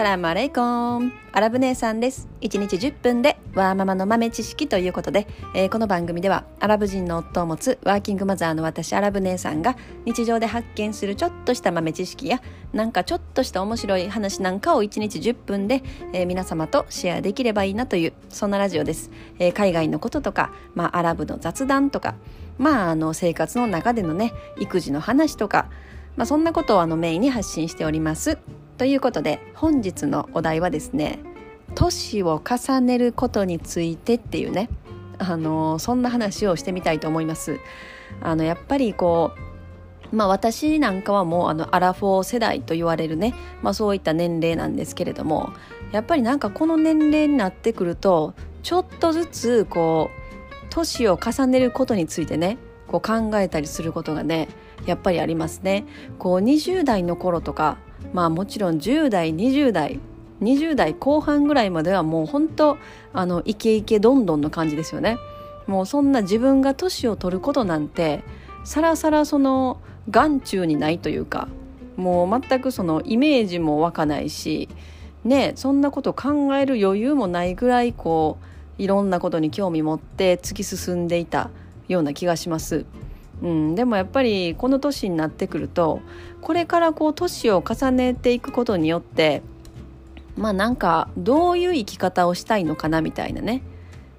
サラムアレイコン。アラブ姉さんです。1日10分でワーママの豆知識ということで、えー、この番組ではアラブ人の夫を持つワーキングマザーの私アラブ姉さんが日常で発見するちょっとした豆知識やなんかちょっとした面白い話なんかを1日10分で、えー、皆様とシェアできればいいなというそんなラジオです、えー、海外のこととか、まあ、アラブの雑談とかまああの生活の中でのね育児の話とかまあ、そんなことをあのメインに発信しております。ということで本日のお題はですね年を重ねることについてっていうねあのそんな話をしてみたいと思います。あのやっぱりこうまあ私なんかはもうあのアラフォー世代と言われるね、まあ、そういった年齢なんですけれどもやっぱりなんかこの年齢になってくるとちょっとずつこう年を重ねることについてねこう考えたりすることがねやっぱりありますね。こう20代の頃とかまあもちろん10代20代20代後半ぐらいまではもう本当あのイケイケどんどんの感じですよねもうそんな自分が年を取ることなんてさらさらその眼中にないというかもう全くそのイメージも湧かないしねそんなこと考える余裕もないぐらいこういろんなことに興味持って突き進んでいたような気がします。うん、でもやっぱりこの年になってくるとこれからこう年を重ねていくことによってまあなんかどういう生き方をしたいのかなみたいなね。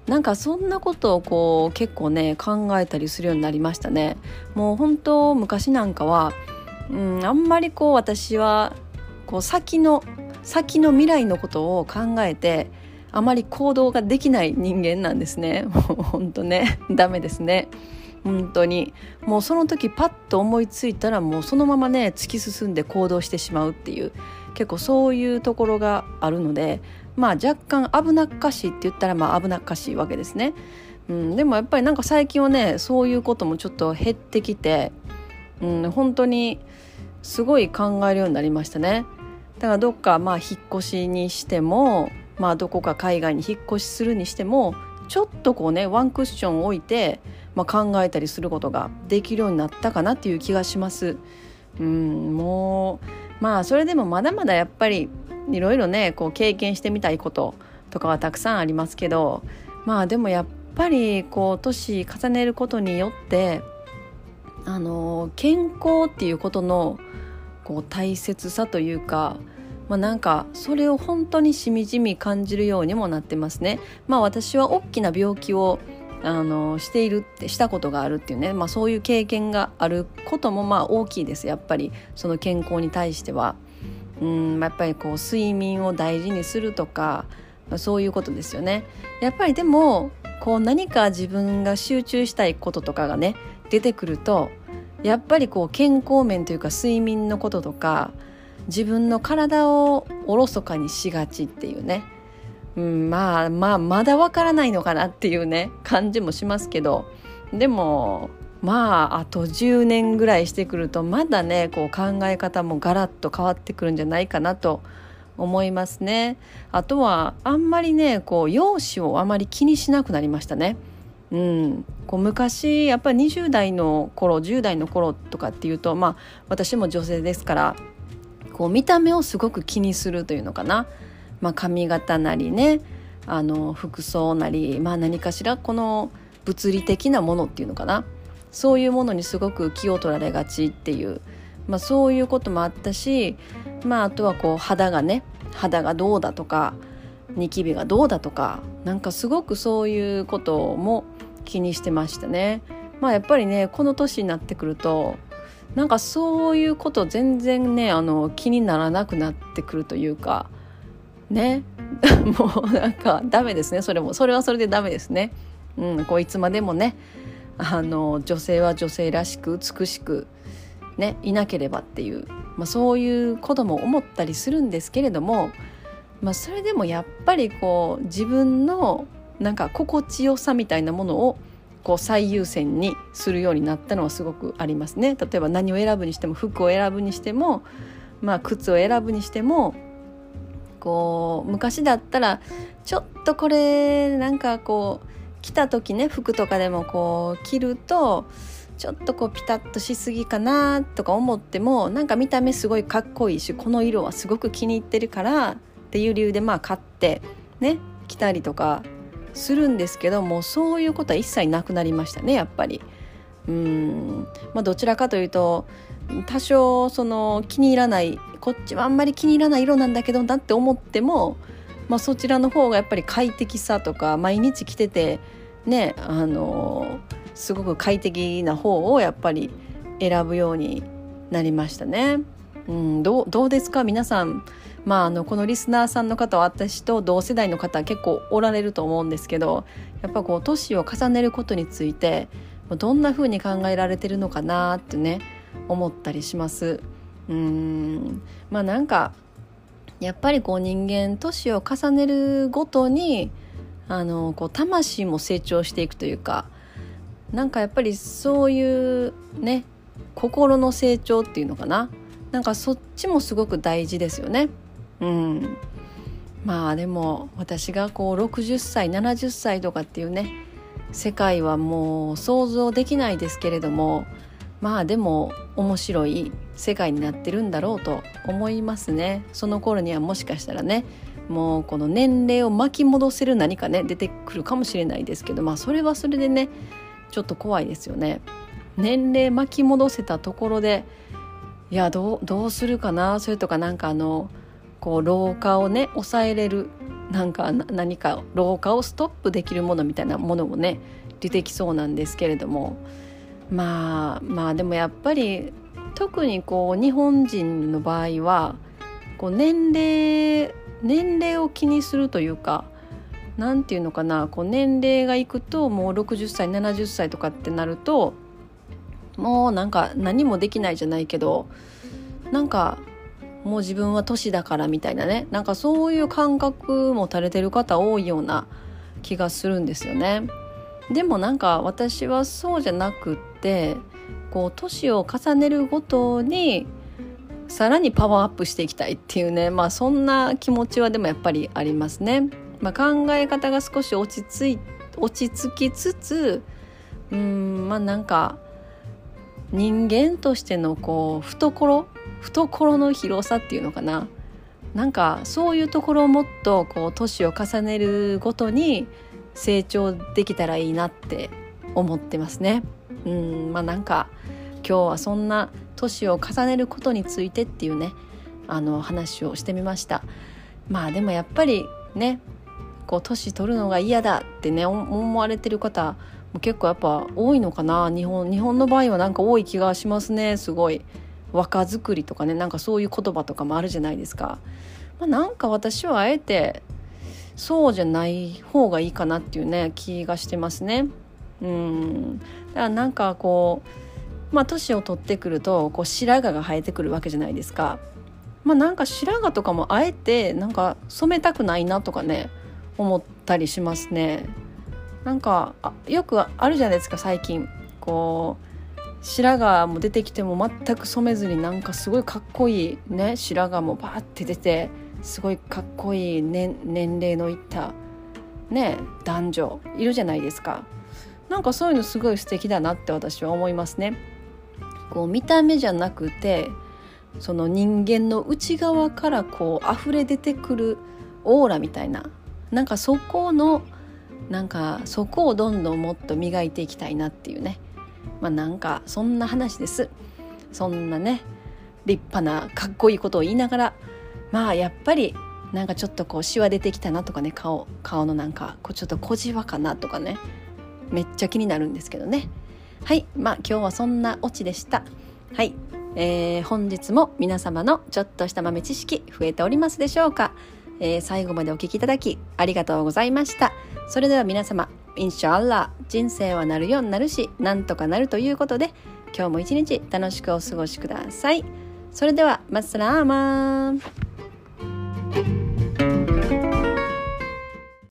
なんかそんなことをこう結構ね考えたりするようになりましたね。もう本当昔なんかは、うん、あんまりこう私はこう先の先の未来のことを考えてあまり行動ができない人間なんですね。もう本当ねダメですね。本当にもうその時パッと思いついたらもうそのままね突き進んで行動してしまうっていう結構そういうところがあるのでまあ若干危なっかしいって言ったらまあ危なっかしいわけですね。うん、でもやっぱりなんか最近はねそういうこともちょっと減ってきて、うん、本当にすごい考えるようになりましたね。だからどっかまあ引っ越しにしてもまあどこか海外に引っ越しするにしてもちょっとこうねワンクッション置いてまあ、考えたりすることができるようになったかなっていう気がします。うんもうまあそれでもまだまだやっぱりいろいろねこう経験してみたいこととかはたくさんありますけどまあでもやっぱりこう年重ねることによってあの健康っていうことのこう大切さというかまあ、なんかそれを本当にしみじみ感じるようにもなってますね。まあ私は大きな病気をあのしているってしたことがあるっていうね、まあ、そういう経験があることもまあ大きいですやっぱりその健康に対しては。うんやっぱりこう睡眠を大事にするとか、まあ、そういうことですよね。やっぱりでもこう何か自分が集中したいこととかがね出てくるとやっぱりこう健康面というか睡眠のこととか自分の体をおろそかにしがちっていうね。うん、まあまあまだわからないのかなっていうね感じもしますけど。でもまああと10年ぐらいしてくるとまだねこう考え方もガラッと変わってくるんじゃないかなと思いますね。あとはあんまりねこう容姿をあまり気にしなくなりましたね。うん、こう昔やっぱり20代の頃10代の頃とかっていうとまあ私も女性ですからこう見た目をすごく気にするというのかな。まあ、髪型なりねあの服装なり、まあ、何かしらこの物理的なものっていうのかな。そういうものにすごく気を取られがちっていう、まあ、そういうこともあったし、まあ、あとはこう肌がね肌がどうだとかニキビがどうだとかなんかすごくそういうことも気にしてましたね。まあやっぱりねこの年になってくるとなんかそういうこと全然ねあの気にならなくなってくるというかね もうなんかダメですねそれもそれはそれでダメですね。うん、こういつまでもねあの女性は女性らしく美しく、ね、いなければっていう、まあ、そういうことも思ったりするんですけれども、まあ、それでもやっぱりこう自分のなんか心地よさみたいなものをこう最優先にするようになったのはすごくありますね。例えば何を選ぶにしても服を選ぶにしても、まあ、靴を選ぶにしてもこう昔だったらちょっとこれなんかこう着た時ね服とかでもこう着るとちょっとこうピタッとしすぎかなとか思ってもなんか見た目すごいかっこいいしこの色はすごく気に入ってるからっていう理由でまあ買ってね来たりとかするんですけどもそういうことは一切なくなりましたねやっぱり。うんまあ、どちらかというと多少その気に入らないこっちはあんまり気に入らない色なんだけどなって思っても、まあ、そちらの方がやっぱり快適さとか毎日着ててねあのすごく快適な方をやっぱり選ぶようになりましたね。うん、どどうですか？皆さんまあ、あのこのリスナーさんの方は私と同世代の方結構おられると思うんですけどやっぱこう年を重ねることについてどんな風に考えられてるのかなってね思ったりします。うんまあなんかやっぱりこう人間年を重ねるごとにあのこう魂も成長していくというかなんかやっぱりそういうね心の成長っていうのかななんかそっちもすごく大事ですよね。うん、まあでも私がこう60歳70歳とかっていうね世界はもう想像できないですけれどもまあでも面白い世界になってるんだろうと思いますね。その頃にはもしかしたらねもうこの年齢を巻き戻せる何かね出てくるかもしれないですけどまあそれはそれでねちょっと怖いですよね。年齢巻き戻せたところでいやどうどうするかなそれとかなんかあのこう老化をね抑えれるなんか何か老化をストップできるものみたいなものもね出てきそうなんですけれども。まあまあでもやっぱり特にこう日本人の場合はこう年齢年齢を気にするというか何て言うのかなこう年齢がいくともう60歳70歳とかってなるともうなんか何もできないじゃないけどなんかもう自分は年だからみたいなねなんかそういう感覚も垂れてる方多いような気がするんですよね。でもなんか私はそうじゃなくってこう年を重ねるごとにさらにパワーアップしていきたいっていうねまあそんな気持ちはでもやっぱりありますね。まあ、考え方が少し落ち着い落ち着きつつうんまあなんか人間としてのこう懐懐の広さっていうのかななんかそういうところをもっとこう年を重ねるごとに成長できたらいいなって思ってますね。うんまあなんか今日はそんな年を重ねることについてっていうねあの話をしてみました。まあでもやっぱりねこう年取るのが嫌だってね思われてる方も結構やっぱ多いのかな日本日本の場合はなんか多い気がしますねすごい。若作りとかねなんかそういう言葉とかもあるじゃないですか、まあ、なんか私はあえてそうじゃない方がいいかなっていうね気がしてますね。うん。だからなんかこうまあ年を取ってくるとこう白髪が生えてくるわけじゃないですか。まあなんか白髪とかもあえてなんか染めたくないなとかね思ったりしますね。なんかよくあるじゃないですか最近。こう白髪も出てきても全く染めずになんかすごいかっこいいね白髪もバーって出てすごいかっこいい、ね、年齢のいったね男女いるじゃないですか。なんかそういうのすごい素敵だなって私は思いますね。こう見た目じゃなくてその人間の内側からこう溢れ出てくるオーラみたいななんかそこのなんかそこをどんどんもっと磨いていきたいなっていうね。まあなんかそんな話です。そんなね立派なかっこいいことを言いながらまあやっぱりなんかちょっとこうシワ出てきたなとかね顔顔のなんかこうちょっと小じわかなとかねめっちゃ気になるんですけどね。はいまあ今日はそんなオチでした。はい、えー、本日も皆様のちょっとした豆知識増えておりますでしょうか、えー、最後までお聴きいただきありがとうございました。それでは皆様インシャアラ人生はなるようになるしなんとかなるということで今日も一日楽しくお過ごしください。それではマッサラーマン。